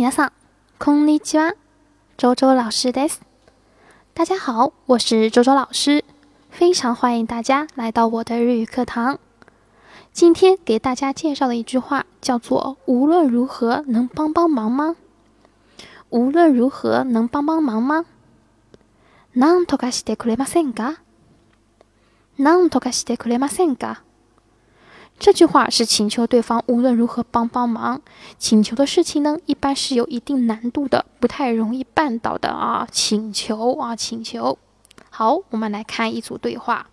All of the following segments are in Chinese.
皆さん、こんにちは。周周老师です。大家好，我是周周老师，非常欢迎大家来到我的日语课堂。今天给大家介绍的一句话叫做“无论如何能帮帮忙吗？”无论如何能帮帮忙吗？なんとかしてくれませんか？なんとかしてくれませんか？ 这句话是请求对方无论如何帮帮忙。请求的事情呢，一般是有一定难度的，不太容易办到的啊。请求啊，请求。好，我们来看一组对话。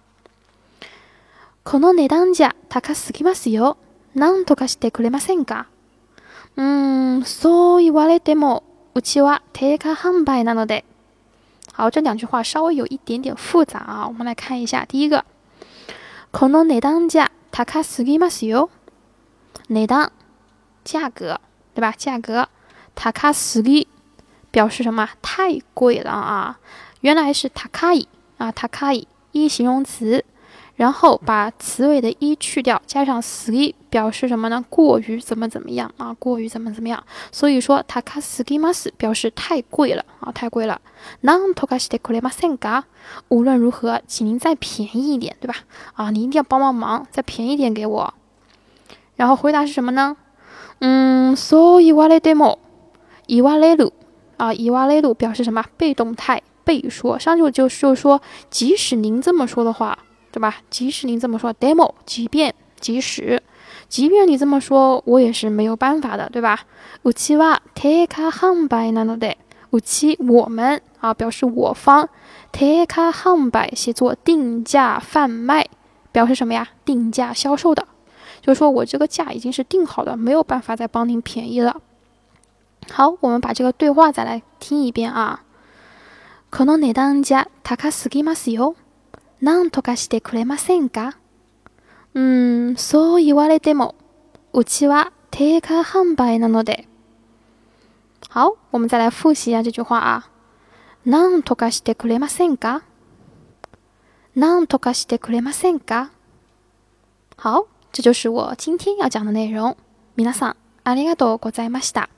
この値段じゃ高すぎますよ。なんとかしてくれませんか？嗯，そう言われても。うちは定価販売なので。好，这两句话稍微有一点点复杂啊，我们来看一下。第一个，この値段じゃ 高すぎますよ。値段，价格，对吧？价格，高すぎ表示什么？太贵了啊！原来是高い啊，高い一形容词。 然后把词尾的一去掉，加上すぎ表示什么呢？过于怎么怎么样啊？过于怎么怎么样？所以说高すぎます表示太贵了啊，太贵了。なんとかしてくれませんか？无论如何，请您再便宜一点，对吧？啊，你一定要帮帮忙，再便宜点给我。然后回答是什么呢？嗯，そう言われても、言われる啊，言われる表示什么？被动态，被说。上句就就是说，即使您这么说的话。 对吧？即使您这么说，demo，即便，即使，即便你这么说，我也是没有办法的，对吧？うちは定価販売なので，うち我们啊，表示我方，定価販売写作定价贩卖，表示什么呀？定价销售的，就是说我这个价已经是定好的，没有办法再帮您便宜了。好，我们把这个对话再来听一遍啊。この値段じゃ高すぎますよ。 なんとかしてくれませんか？うーん、そう言われても、うちは定価販売なので。好，我们再来复习一下这句话啊。なんとかしてくれませんか？なんとかしてくれませんか？好，这就是我今天要讲的内容。皆さん、ありがとうございました。